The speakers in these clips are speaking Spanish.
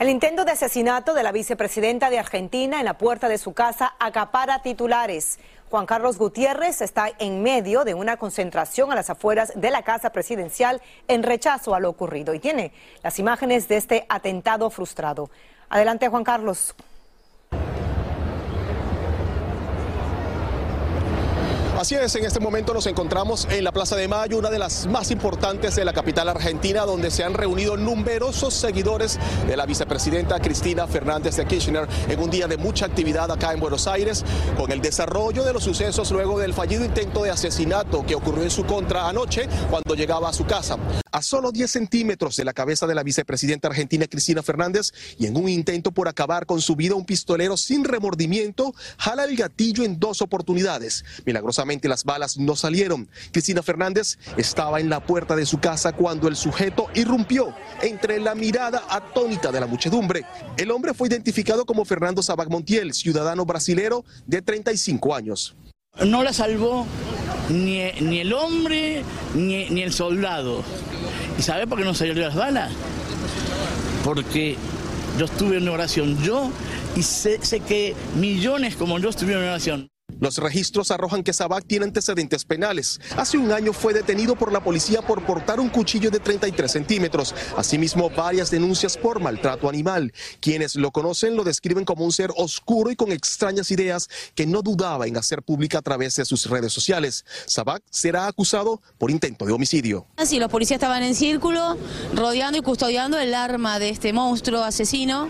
El intento de asesinato de la vicepresidenta de Argentina en la puerta de su casa acapara titulares. Juan Carlos Gutiérrez está en medio de una concentración a las afueras de la casa presidencial en rechazo a lo ocurrido y tiene las imágenes de este atentado frustrado. Adelante, Juan Carlos. Así es, en este momento nos encontramos en la Plaza de Mayo, una de las más importantes de la capital argentina, donde se han reunido numerosos seguidores de la vicepresidenta Cristina Fernández de Kirchner en un día de mucha actividad acá en Buenos Aires, con el desarrollo de los sucesos luego del fallido intento de asesinato que ocurrió en su contra anoche cuando llegaba a su casa. A solo 10 centímetros de la cabeza de la vicepresidenta argentina Cristina Fernández y en un intento por acabar con su vida, un pistolero sin remordimiento jala el gatillo en dos oportunidades. Milagrosamente las balas no salieron. Cristina Fernández estaba en la puerta de su casa cuando el sujeto irrumpió entre la mirada atónita de la muchedumbre. El hombre fue identificado como Fernando Sabac Montiel, ciudadano brasilero de 35 años. No la salvó ni, ni el hombre ni, ni, el soldado. ¿Y sabe por qué no salieron las balas? Porque yo estuve en oración, yo, y sé, sé que millones como yo estuvieron en oración. Los registros arrojan que Sabac tiene antecedentes penales. Hace un año fue detenido por la policía por portar un cuchillo de 33 centímetros. Asimismo, varias denuncias por maltrato animal. Quienes lo conocen lo describen como un ser oscuro y con extrañas ideas que no dudaba en hacer pública a través de sus redes sociales. Sabac será acusado por intento de homicidio. Así, los policías estaban en círculo, rodeando y custodiando el arma de este monstruo asesino.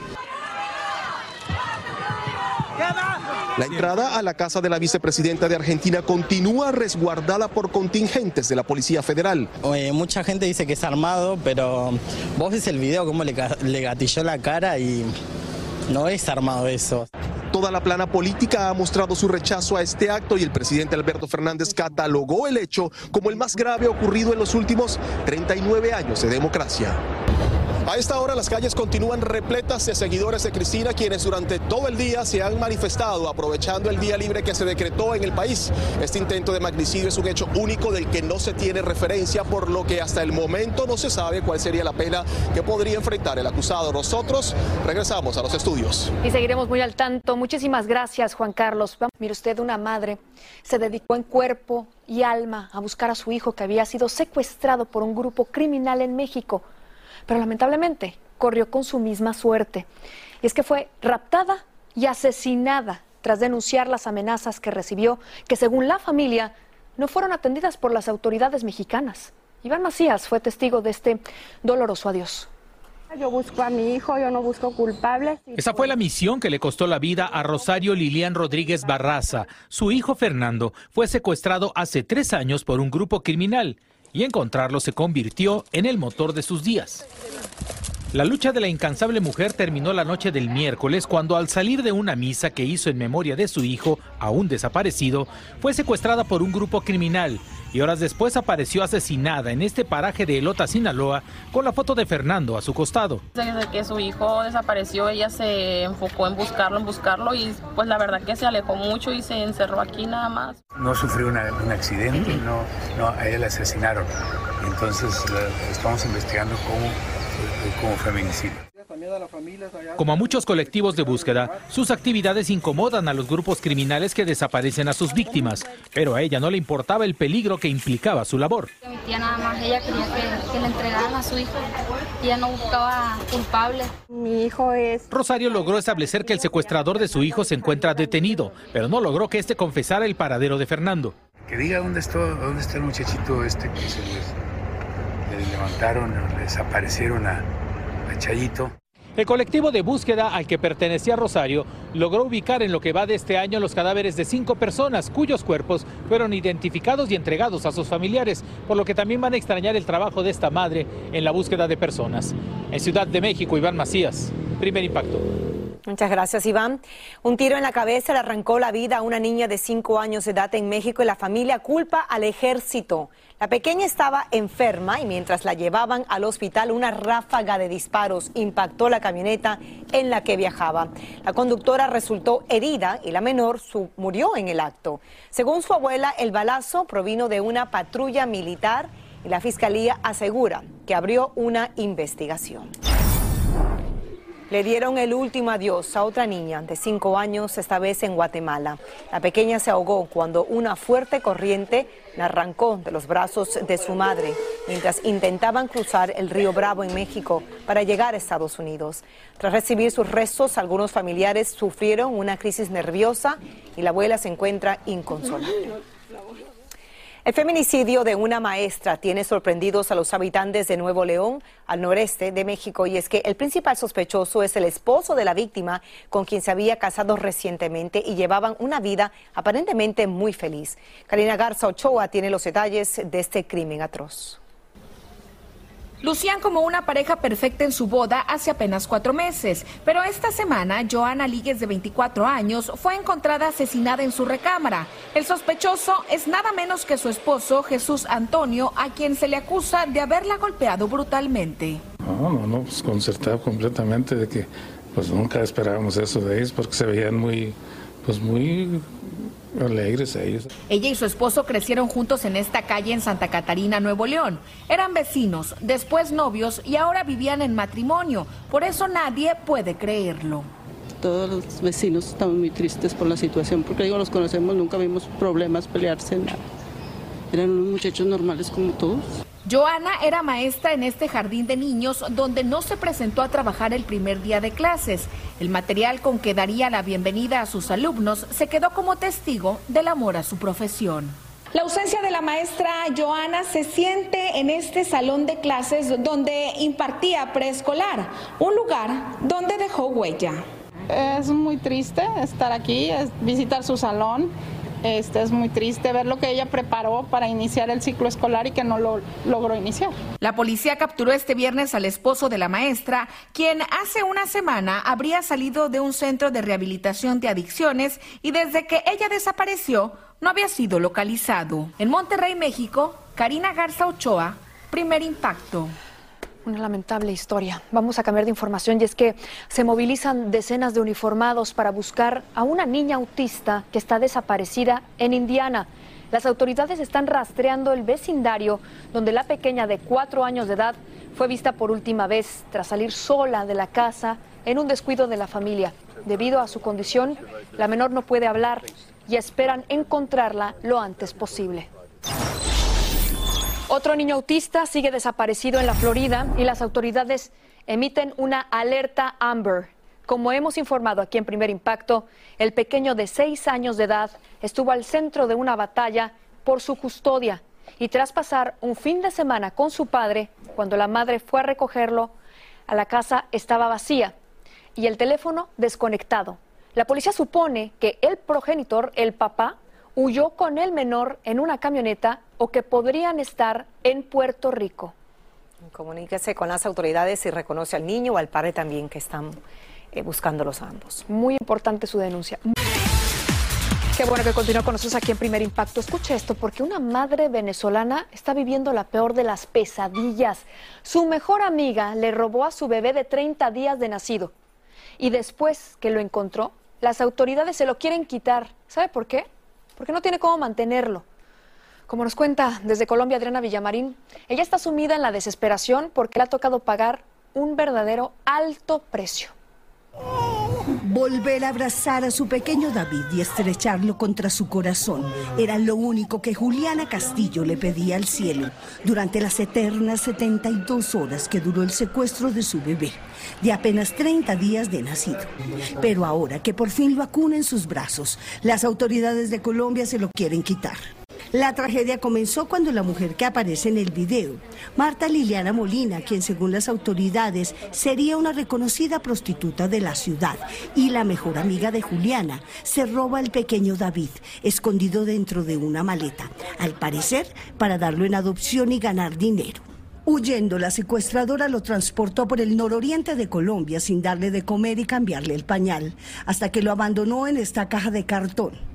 La entrada a la casa de la vicepresidenta de Argentina continúa resguardada por contingentes de la Policía Federal. Oye, mucha gente dice que es armado, pero vos ves el video cómo le, le gatilló la cara y no es armado eso. Toda la plana política ha mostrado su rechazo a este acto y el presidente Alberto Fernández catalogó el hecho como el más grave ocurrido en los últimos 39 años de democracia. A esta hora las calles continúan repletas de seguidores de Cristina, quienes durante todo el día se han manifestado aprovechando el día libre que se decretó en el país. Este intento de magnicidio es un hecho único del que no se tiene referencia, por lo que hasta el momento no se sabe cuál sería la pena que podría enfrentar el acusado. Nosotros regresamos a los estudios. Y seguiremos muy al tanto. Muchísimas gracias, Juan Carlos. Mire usted, una madre se dedicó en cuerpo y alma a buscar a su hijo que había sido secuestrado por un grupo criminal en México pero lamentablemente corrió con su misma suerte. Y es que fue raptada y asesinada tras denunciar las amenazas que recibió, que según la familia no fueron atendidas por las autoridades mexicanas. Iván Macías fue testigo de este doloroso adiós. Yo busco a mi hijo, yo no busco culpables. Esa fue la misión que le costó la vida a Rosario Lilian Rodríguez Barraza. Su hijo Fernando fue secuestrado hace tres años por un grupo criminal y encontrarlo se convirtió en el motor de sus días. La lucha de la incansable mujer terminó la noche del miércoles cuando al salir de una misa que hizo en memoria de su hijo, aún desaparecido, fue secuestrada por un grupo criminal y horas después apareció asesinada en este paraje de Elota, Sinaloa, con la foto de Fernando a su costado. Desde que su hijo desapareció, ella se enfocó en buscarlo, en buscarlo y pues la verdad que se alejó mucho y se encerró aquí nada más. No sufrió un accidente, no, no, a ella la asesinaron. Entonces estamos investigando cómo, como feminicidio. Como a muchos colectivos de búsqueda, sus actividades incomodan a los grupos criminales que desaparecen a sus víctimas, pero a ella no le importaba el peligro que implicaba su labor. Mi tía nada más, ella quería que, que le entregaran a su hijo, ella no buscaba culpable. Mi hijo es... Rosario logró establecer que el secuestrador de su hijo se encuentra detenido, pero no logró que este confesara el paradero de Fernando. Que diga dónde está, dónde está el muchachito este que se les, les levantaron, les desaparecieron a, a Chayito. El colectivo de búsqueda al que pertenecía Rosario logró ubicar en lo que va de este año los cadáveres de cinco personas cuyos cuerpos fueron identificados y entregados a sus familiares, por lo que también van a extrañar el trabajo de esta madre en la búsqueda de personas. En Ciudad de México, Iván Macías, primer impacto. Muchas gracias, Iván. Un tiro en la cabeza le arrancó la vida a una niña de cinco años de edad en México y la familia culpa al ejército. La pequeña estaba enferma y mientras la llevaban al hospital una ráfaga de disparos impactó la camioneta en la que viajaba. La conductora resultó herida y la menor murió en el acto. Según su abuela, el balazo provino de una patrulla militar y la fiscalía asegura que abrió una investigación. Le dieron el último adiós a otra niña de cinco años, esta vez en Guatemala. La pequeña se ahogó cuando una fuerte corriente la arrancó de los brazos de su madre mientras intentaban cruzar el río Bravo en México para llegar a Estados Unidos. Tras recibir sus restos, algunos familiares sufrieron una crisis nerviosa y la abuela se encuentra inconsolable. El feminicidio de una maestra tiene sorprendidos a los habitantes de Nuevo León, al noreste de México, y es que el principal sospechoso es el esposo de la víctima, con quien se había casado recientemente y llevaban una vida aparentemente muy feliz. Karina Garza Ochoa tiene los detalles de este crimen atroz. Lucían como una pareja perfecta en su boda hace apenas cuatro meses, pero esta semana Joana Líguez, de 24 años, fue encontrada asesinada en su recámara. El sospechoso es nada menos que su esposo, Jesús Antonio, a quien se le acusa de haberla golpeado brutalmente. No, no, no, pues concertado completamente de que pues nunca esperábamos eso de ellos porque se veían muy, pues muy alegres ellos. Ella y su esposo crecieron juntos en esta calle en Santa Catarina, Nuevo León. Eran vecinos, después novios y ahora vivían en matrimonio. Por eso nadie puede creerlo. Todos los vecinos estamos muy tristes por la situación, porque digo, los conocemos, nunca vimos problemas, pelearse, nada. Eran unos muchachos normales como todos. Joana era maestra en este jardín de niños donde no se presentó a trabajar el primer día de clases. El material con que daría la bienvenida a sus alumnos se quedó como testigo del amor a su profesión. La ausencia de la maestra Joana se siente en este salón de clases donde impartía preescolar, un lugar donde dejó huella. Es muy triste estar aquí, visitar su salón este, es muy triste ver lo que ella preparó para iniciar el ciclo escolar y que no lo logró iniciar. La policía capturó este viernes al esposo de la maestra, quien hace una semana habría salido de un centro de rehabilitación de adicciones y desde que ella desapareció no había sido localizado. En Monterrey, México, Karina Garza Ochoa, primer impacto. Una lamentable historia. Vamos a cambiar de información y es que se movilizan decenas de uniformados para buscar a una niña autista que está desaparecida en Indiana. Las autoridades están rastreando el vecindario donde la pequeña de cuatro años de edad fue vista por última vez tras salir sola de la casa en un descuido de la familia. Debido a su condición, la menor no puede hablar y esperan encontrarla lo antes posible. Otro niño autista sigue desaparecido en la Florida y las autoridades emiten una alerta Amber. Como hemos informado aquí en Primer Impacto, el pequeño de seis años de edad estuvo al centro de una batalla por su custodia y tras pasar un fin de semana con su padre, cuando la madre fue a recogerlo, a la casa estaba vacía y el teléfono desconectado. La policía supone que el progenitor, el papá, huyó con el menor en una camioneta o que podrían estar en Puerto Rico. Comuníquese con las autoridades si reconoce al niño o al padre también que están eh, buscándolos ambos. Muy importante su denuncia. Qué bueno que continúa con nosotros aquí en Primer Impacto. Escuche esto, porque una madre venezolana está viviendo la peor de las pesadillas. Su mejor amiga le robó a su bebé de 30 días de nacido. Y después que lo encontró, las autoridades se lo quieren quitar. ¿Sabe por qué? Porque no tiene cómo mantenerlo. Como nos cuenta desde Colombia Adriana Villamarín, ella está sumida en la desesperación porque le ha tocado pagar un verdadero alto precio. Volver a abrazar a su pequeño David y estrecharlo contra su corazón era lo único que Juliana Castillo le pedía al cielo durante las eternas 72 horas que duró el secuestro de su bebé, de apenas 30 días de nacido. Pero ahora que por fin lo en sus brazos, las autoridades de Colombia se lo quieren quitar. La tragedia comenzó cuando la mujer que aparece en el video, Marta Liliana Molina, quien según las autoridades sería una reconocida prostituta de la ciudad y la mejor amiga de Juliana, se roba al pequeño David, escondido dentro de una maleta, al parecer para darlo en adopción y ganar dinero. Huyendo, la secuestradora lo transportó por el nororiente de Colombia sin darle de comer y cambiarle el pañal, hasta que lo abandonó en esta caja de cartón.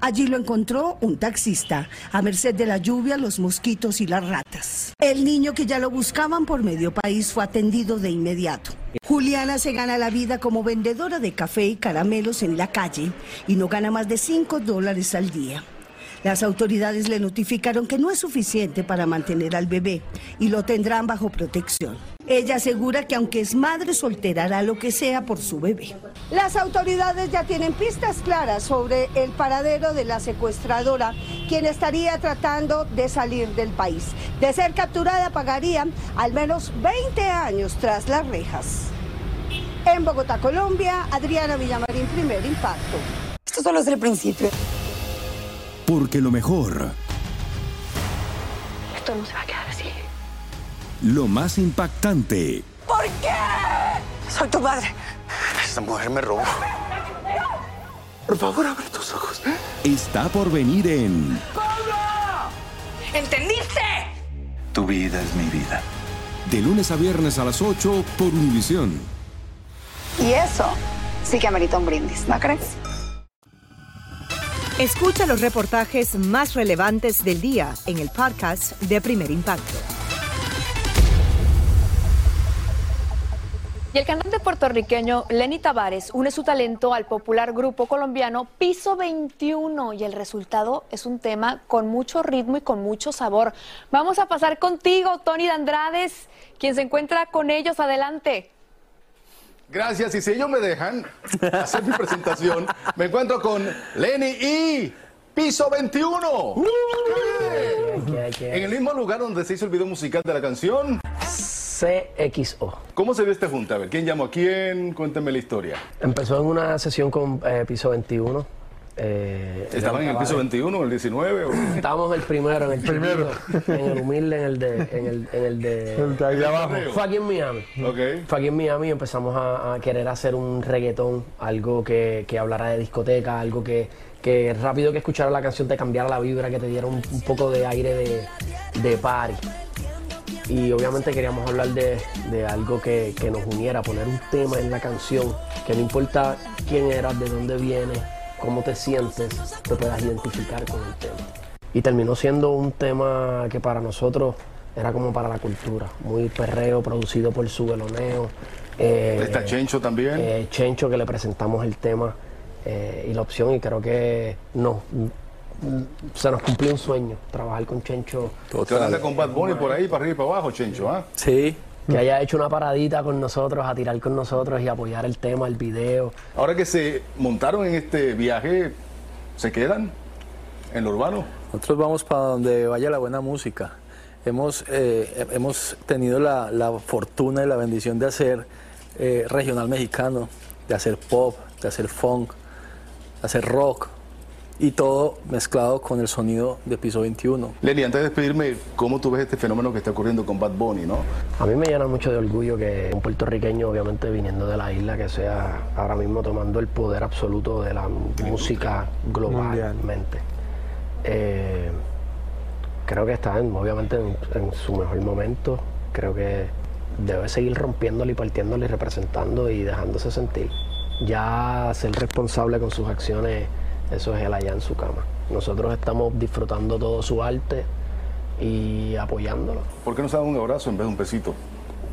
Allí lo encontró un taxista, a merced de la lluvia, los mosquitos y las ratas. El niño que ya lo buscaban por medio país fue atendido de inmediato. Juliana se gana la vida como vendedora de café y caramelos en la calle y no gana más de 5 dólares al día. Las autoridades le notificaron que no es suficiente para mantener al bebé y lo tendrán bajo protección. Ella asegura que aunque es madre soltera hará lo que sea por su bebé. Las autoridades ya tienen pistas claras sobre el paradero de la secuestradora, quien estaría tratando de salir del país. De ser capturada pagaría al menos 20 años tras las rejas. En Bogotá, Colombia, Adriana Villamarín, primer impacto. Esto solo es el principio. Porque lo mejor, Esto no se va a quedar. Lo más impactante, ¿Por qué? Soy tu madre. Esta mujer me robó. Por favor, abre tus ojos. está por venir en ¿Entendiste? Tu vida es mi vida. De lunes a viernes a las 8 por Univisión. Y eso sí que amerita un brindis, ¿no crees? Escucha los reportajes más relevantes del día en el podcast de Primer Impacto. Y el cantante puertorriqueño Lenny Tavares une su talento al popular grupo colombiano Piso 21 y el resultado es un tema con mucho ritmo y con mucho sabor. Vamos a pasar contigo, Tony Dandrades, quien se encuentra con ellos. Adelante. Gracias. Y si ellos me dejan hacer mi presentación, me encuentro con Lenny y Piso 21. En el mismo lugar donde se hizo el video musical de la canción. CXO. ¿Cómo se dio este junta? A ver, ¿quién llamó a quién? Cuéntame la historia. Empezó en una sesión con eh, Piso 21. eh, ¿Estaban en el piso 21 o el 19? o- Estábamos en el primero, en el Primero. chiquito, en el humilde, en el de, en el, en el de, El de ahí abajo. Fue aquí en Miami. Ok. Fue aquí en Miami y empezamos a, a querer hacer un reggaetón, algo que, que hablara de discoteca, algo que, que rápido que escuchara la canción te cambiara la vibra, que te diera un, un poco de aire de, de party. Y obviamente queríamos hablar de, de algo que, que nos uniera, poner un tema en la canción, que no importa quién eras, de dónde vienes, cómo te sientes, te puedas identificar con el tema. Y terminó siendo un tema que para nosotros era como para la cultura, muy perreo, producido por su veloneo. eh, Está Chencho también. eh, Chencho, que le presentamos el tema eh, y la opción, y creo que no, se nos cumplió un sueño, trabajar con Chencho. Anda con Bad Bunny por ahí, para arriba y para abajo, Chencho, ¿ah? Sí. Que haya hecho una paradita con nosotros, a tirar con nosotros y apoyar el tema, el video. Ahora que se montaron en este viaje, ¿se quedan en lo urbano? Nosotros vamos para donde vaya la buena música. Hemos, eh, hemos tenido la, la fortuna y la bendición de hacer eh, regional mexicano, de hacer pop, de hacer funk, de hacer rock y todo mezclado con el sonido de piso 21. Lenny, antes de despedirme, ¿cómo tú ves este fenómeno que está ocurriendo con Bad Bunny, no? A mí me llena mucho de orgullo que un puertorriqueño, obviamente viniendo de la isla, que sea ahora mismo tomando el poder absoluto de la música globalmente. Eh, creo que está en- obviamente en, en su mejor momento. Creo que debe seguir rompiéndole y partiéndole y representando y dejándose sentir. Ya ser responsable con sus acciones, eso es él allá en su cama. Nosotros estamos disfrutando todo su arte y apoyándolo. ¿Por qué no se dan un abrazo en vez de un besito?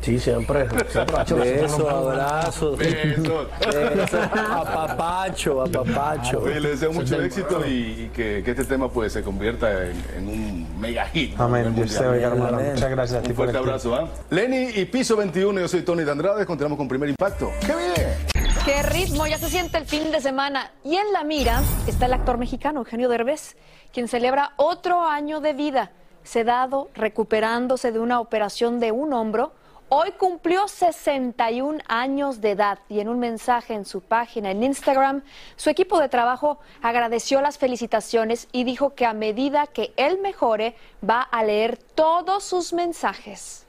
Sí, siempre. siempre Besos, abrazos. Besos. Besos. Apapacho, apapacho. Oye, le deseo mucho éxito y, y que, que este tema pues se convierta en, en un mega hit. Amén. Dios te hermano. Muchas gracias a ti Un fuerte el abrazo, ¿ah? Lenny y Piso 21, yo soy Tony de Andrade, continuamos con Primer Impacto. ¡Qué bien! Qué ritmo, ya se siente el fin de semana. Y en la mira está el actor mexicano Eugenio Derbez, quien celebra otro año de vida. Sedado, recuperándose de una operación de un hombro, hoy cumplió 61 años de edad y en un mensaje en su página en Instagram, su equipo de trabajo agradeció las felicitaciones y dijo que a medida que él mejore, va a leer todos sus mensajes.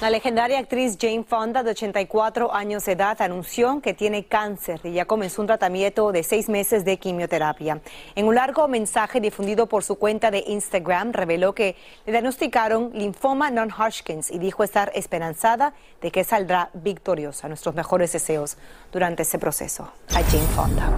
La legendaria actriz Jane Fonda, de 84 años de edad, anunció que tiene cáncer y ya comenzó un tratamiento de seis meses de quimioterapia. En un largo mensaje difundido por su cuenta de Instagram, reveló que le diagnosticaron linfoma non-Hodgkins y dijo estar esperanzada de que saldrá victoriosa. Nuestros mejores deseos durante ese proceso a Jane Fonda.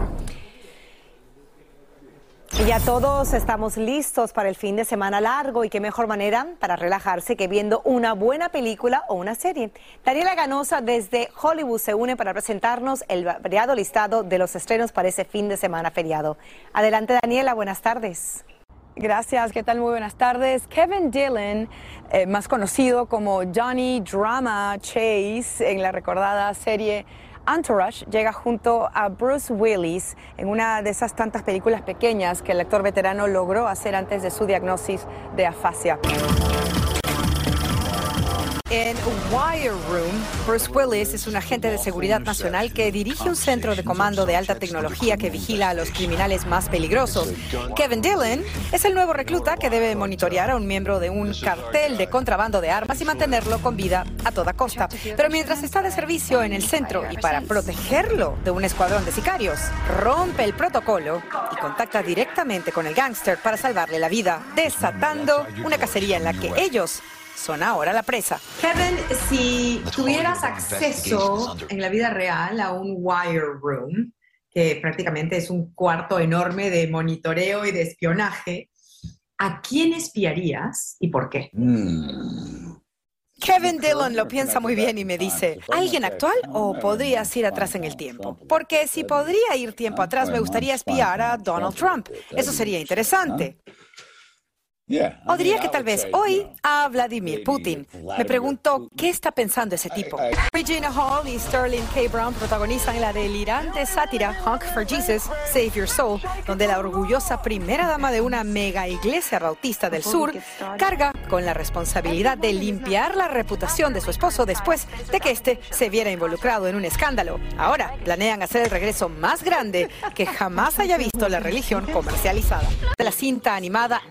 Y ya todos estamos listos para el fin de semana largo y qué mejor manera para relajarse que viendo una buena película o una serie. Daniela Ganosa desde Hollywood se une para presentarnos el variado listado de los estrenos para ese fin de semana feriado. Adelante Daniela, buenas tardes. Gracias, ¿qué tal? Muy buenas tardes. Kevin Dillon, eh, más conocido como Johnny Drama Chase en la recordada serie Entourage, llega junto a Bruce Willis en una de esas tantas películas pequeñas que el actor veterano logró hacer antes de su diagnosis de afasia. En Wire Room, Bruce Willis es un agente de seguridad nacional que dirige un centro de comando de alta tecnología que vigila a los criminales más peligrosos. Kevin Dillon es el nuevo recluta que debe monitorear a un miembro de un cartel de contrabando de armas y mantenerlo con vida a toda costa. Pero mientras está de servicio en el centro y para protegerlo de un escuadrón de sicarios, rompe el protocolo y contacta directamente con el gángster para salvarle la vida, desatando una cacería en la que ellos son ahora la presa. Kevin, si tuvieras acceso en la vida real a un wire room, que prácticamente es un cuarto enorme de monitoreo y de espionaje, ¿a quién espiarías y por qué? Kevin Dillon lo piensa muy bien y me dice, ¿alguien actual o podrías ir atrás en el tiempo? Porque si podría ir tiempo atrás, me gustaría espiar a Donald Trump. Eso sería interesante. O diría que tal vez hoy a Vladimir Putin. Me pregunto, ¿qué está pensando ese tipo? Regina Hall y Sterling K. Brown protagonizan la delirante sátira Honk for Jesus, Save Your Soul, donde la orgullosa primera dama de una mega iglesia bautista del sur carga con la responsabilidad de limpiar la reputación de su esposo después de que éste se viera involucrado en un escándalo. Ahora planean hacer el regreso más grande que jamás haya visto la religión comercializada. De la cinta animada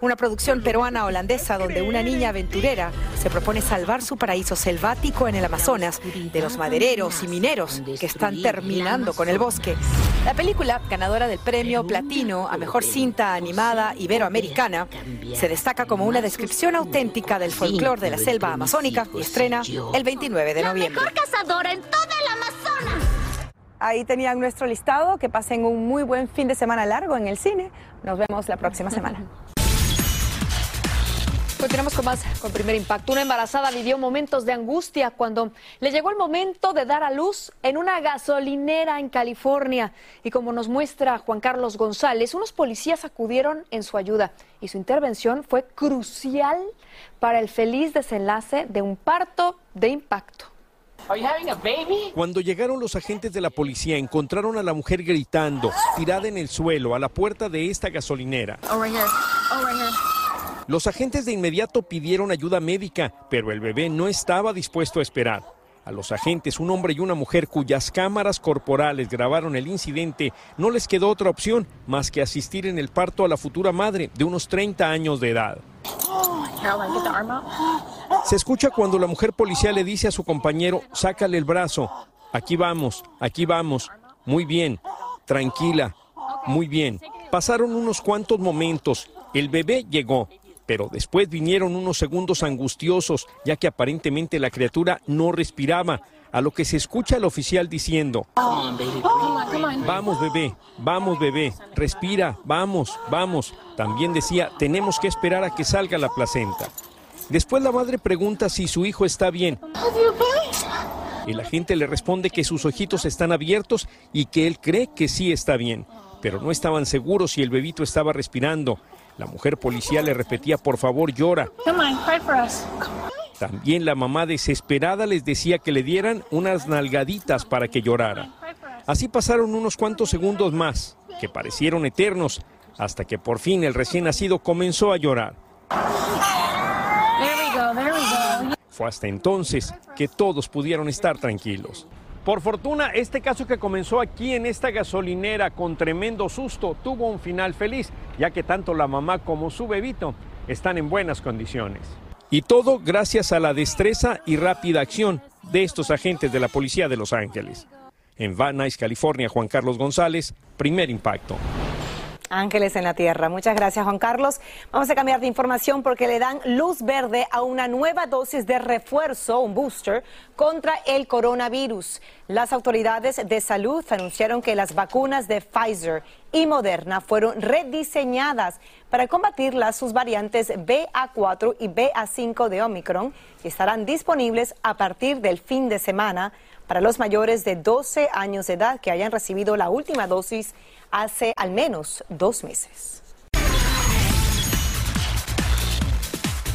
Una producción peruana-holandesa donde una niña aventurera se propone salvar su paraíso selvático en el Amazonas de los madereros y mineros que están terminando con el bosque. La película, ganadora del premio Platino a Mejor Cinta Animada Iberoamericana, se destaca como una descripción auténtica del folclore de la selva amazónica y estrena el 29 de noviembre. cazadora en toda el Amazonas. Ahí tenían nuestro listado. Que pasen un muy buen fin de semana largo en el cine. Nos vemos la próxima semana. Continuamos con más, con primer impacto. Una embarazada vivió momentos de angustia cuando le llegó el momento de dar a luz en una gasolinera en California. Y como nos muestra Juan Carlos González, unos policías acudieron en su ayuda y su intervención fue crucial para el feliz desenlace de un parto de impacto. Cuando llegaron los agentes de la policía encontraron a la mujer gritando, tirada en el suelo, a la puerta de esta gasolinera. Los agentes de inmediato pidieron ayuda médica, pero el bebé no estaba dispuesto a esperar. A los agentes, un hombre y una mujer cuyas cámaras corporales grabaron el incidente, no les quedó otra opción más que asistir en el parto a la futura madre de unos 30 años de edad. Se escucha cuando la mujer policía le dice a su compañero, sácale el brazo, aquí vamos, aquí vamos, muy bien, tranquila, muy bien. Pasaron unos cuantos momentos, el bebé llegó, pero después vinieron unos segundos angustiosos, ya que aparentemente la criatura no respiraba, a lo que se escucha al oficial diciendo, vamos bebé, vamos bebé, respira, vamos, vamos. También decía, tenemos que esperar a que salga la placenta. Después la madre pregunta si su hijo está bien. El agente le responde que sus ojitos están abiertos y que él cree que sí está bien, pero no estaban seguros si el bebito estaba respirando. La mujer policía le repetía, por favor, llora. También la mamá desesperada les decía que le dieran unas nalgaditas para que llorara. Así pasaron unos cuantos segundos más, que parecieron eternos, hasta que por fin el recién nacido comenzó a llorar. Fue hasta entonces que todos pudieron estar tranquilos. Por fortuna, este caso que comenzó aquí en esta gasolinera con tremendo susto tuvo un final feliz, ya que tanto la mamá como su bebito están en buenas condiciones. Y todo gracias a la destreza y rápida acción de estos agentes de la Policía de Los Ángeles. En Van Nuys, California, Juan Carlos González, primer impacto. Ángeles en la Tierra. Muchas gracias, Juan Carlos. Vamos a cambiar de información porque le dan luz verde a una nueva dosis de refuerzo, un booster, contra el coronavirus. Las autoridades de salud anunciaron que las vacunas de Pfizer y Moderna fueron rediseñadas para combatir las sus variantes BA4 y BA5 de Omicron y estarán disponibles a partir del fin de semana para los mayores de 12 años de edad que hayan recibido la última dosis hace al menos dos meses.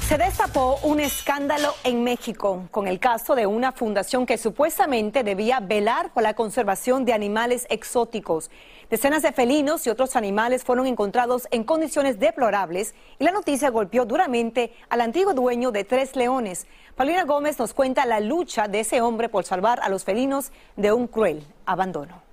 Se destapó un escándalo en México con el caso de una fundación que supuestamente debía velar por la conservación de animales exóticos. Decenas de felinos y otros animales fueron encontrados en condiciones deplorables y la noticia golpeó duramente al antiguo dueño de tres leones. Paulina Gómez nos cuenta la lucha de ese hombre por salvar a los felinos de un cruel abandono.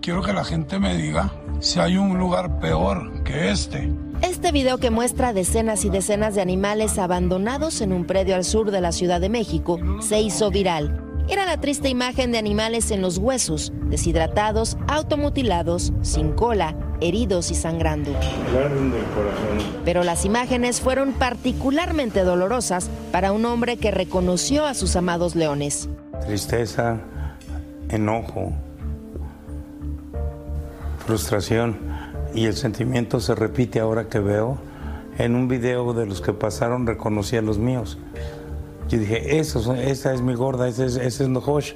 Quiero que la gente me diga si hay un lugar peor que este. Este video que muestra decenas y decenas de animales abandonados en un predio al sur de la Ciudad de México se hizo viral. Era la triste imagen de animales en los huesos, deshidratados, automutilados, sin cola, heridos y sangrando. Pero las imágenes fueron particularmente dolorosas para un hombre que reconoció a sus amados leones. Tristeza, enojo, frustración y el sentimiento se repite ahora que veo. En un video de los que pasaron reconocí a los míos. Yo dije, Eso, esa es mi gorda, ese es, ese es Nohosh.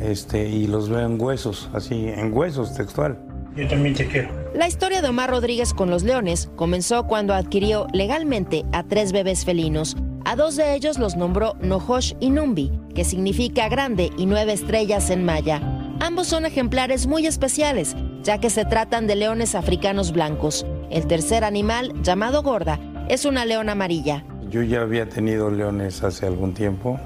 Este, y los veo en huesos, así, en huesos textual. Yo también te quiero. La historia de Omar Rodríguez con los leones comenzó cuando adquirió legalmente a tres bebés felinos. A dos de ellos los nombró Nohosh y Numbi, que significa grande y nueve estrellas en maya. Ambos son ejemplares muy especiales, ya que se tratan de leones africanos blancos. El tercer animal, llamado gorda, es una leona amarilla. Yo ya había tenido leones hace algún tiempo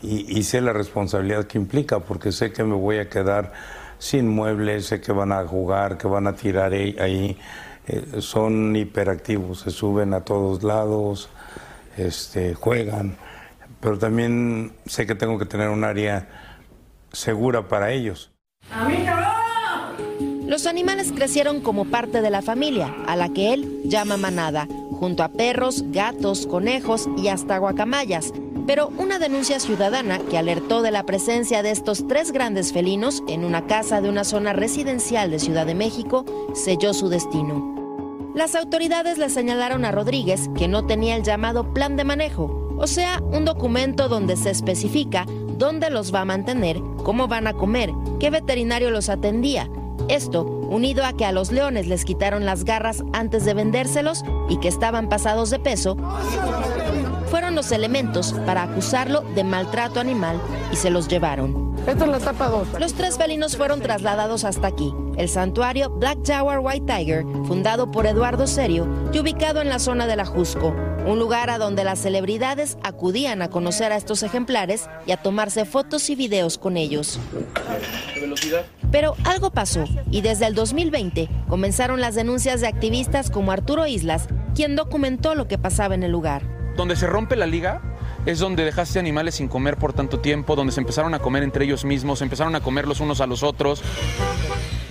y, sé la responsabilidad que implica, porque sé que me voy a quedar sin muebles, sé que van a jugar, que van a tirar ahí. Eh, son hiperactivos, se suben a todos lados, este, juegan, pero también sé que tengo que tener un área segura para ellos. Los animales crecieron como parte de la familia, a la que él llama manada, junto a perros, gatos, conejos y hasta guacamayas. Pero una denuncia ciudadana que alertó de la presencia de estos tres grandes felinos en una casa de una zona residencial de Ciudad de México selló su destino. Las autoridades le señalaron a Rodríguez que no tenía el llamado plan de manejo, o sea, un documento donde se especifica dónde los va a mantener, cómo van a comer, qué veterinario los atendía. Esto, unido a que a los leones les quitaron las garras antes de vendérselos y que estaban pasados de peso, fueron los elementos para acusarlo de maltrato animal y se los llevaron. Esta es la etapa 2. Los tres felinos fueron trasladados hasta aquí, el santuario Black Jaguar White Tiger, fundado por Eduardo Serio y ubicado en la zona de la Jusco, un lugar a donde las celebridades acudían a conocer a estos ejemplares y a tomarse fotos y videos con ellos. Pero algo pasó y desde el 2020 comenzaron las denuncias de activistas como Arturo Islas, quien documentó lo que pasaba en el lugar. Donde se rompe la liga es donde dejaste animales sin comer por tanto tiempo, donde se empezaron a comer entre ellos mismos, empezaron a comer los unos a los otros.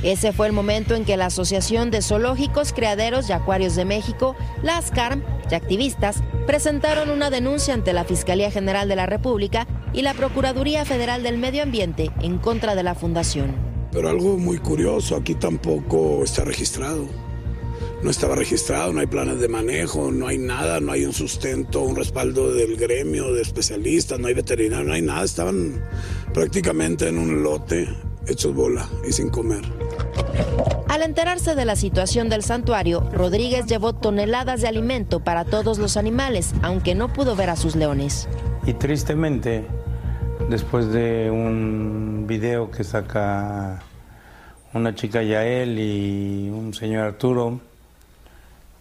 Ese fue el momento en que la Asociación de Zoológicos, Criaderos y Acuarios de México, la ASCARM y activistas presentaron una denuncia ante la Fiscalía General de la República y la Procuraduría Federal del Medio Ambiente en contra de la fundación. Pero algo muy curioso, aquí tampoco está registrado. no estaba registrado, no hay planes de manejo, no hay nada, no hay un sustento, un respaldo del gremio de especialistas, no hay veterinario, no hay nada. Estaban prácticamente en un lote hechos bola y sin comer. Al enterarse de la situación del santuario, Rodríguez llevó toneladas de alimento para todos los animales, aunque no pudo ver a sus leones. Y tristemente, después de un video que saca una chica Yael y un señor Arturo,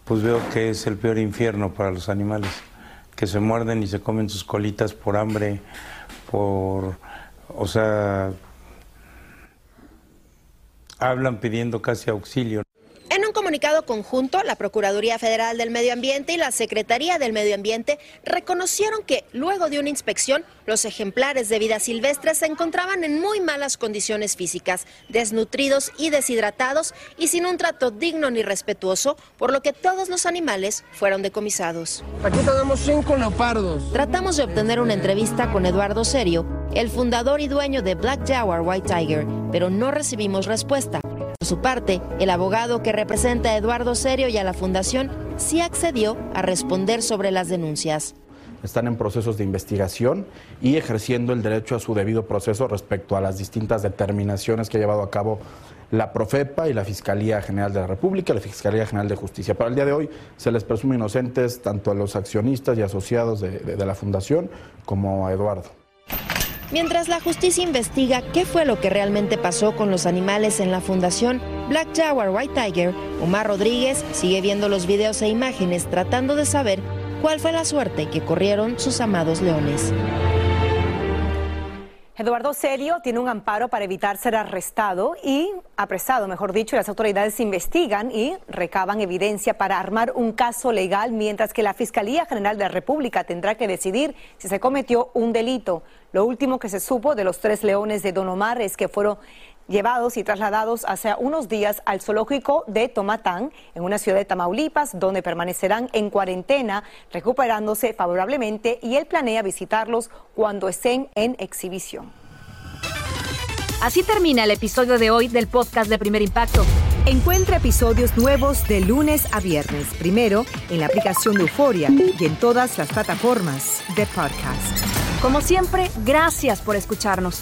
pues veo que es el peor infierno para los animales, que se muerden y se comen sus colitas por hambre, por, o sea, hablan pidiendo casi auxilio. Comunicado conjunto, la Procuraduría Federal del Medio Ambiente y la Secretaría del Medio Ambiente reconocieron que, luego de una inspección, los ejemplares de vida silvestre se encontraban en muy malas condiciones físicas, desnutridos y deshidratados y sin un trato digno ni respetuoso, por lo que todos los animales fueron decomisados. Aquí tenemos cinco leopardos. Tratamos de obtener una entrevista con Eduardo Serio, el fundador y dueño de Black Jaguar White Tiger, pero no recibimos respuesta. Su parte, el abogado que representa a Eduardo Serio y a la fundación sí accedió a responder sobre las denuncias. Están en procesos de investigación y ejerciendo el derecho a su debido proceso respecto a las distintas determinaciones que ha llevado a cabo la Profepa y la Fiscalía General de la República, la Fiscalía General de Justicia. Para el día de hoy se les presume inocentes tanto a los accionistas y asociados de, de la Fundación como a Eduardo. Mientras la justicia investiga qué fue lo que realmente pasó con los animales en la fundación Black Jaguar White Tiger, Omar Rodríguez sigue viendo los videos e imágenes tratando de saber cuál fue la suerte que corrieron sus amados leones. Eduardo Serio tiene un amparo para evitar ser arrestado y apresado, mejor dicho, y las autoridades investigan y recaban evidencia para armar un caso legal, mientras que la Fiscalía General de la República tendrá que decidir si se cometió un delito. Lo último que se supo de los tres leones de Don Omar es que fueron llevados y trasladados hace unos días al zoológico de Tomatán, en una ciudad de Tamaulipas, donde permanecerán en cuarentena, recuperándose favorablemente, y él planea visitarlos cuando estén en exhibición. Así termina el episodio de hoy del podcast de Primer Impacto. Encuentra episodios nuevos de lunes a viernes, primero en la aplicación de Euforia y en todas las plataformas de podcast. Como siempre, gracias por escucharnos.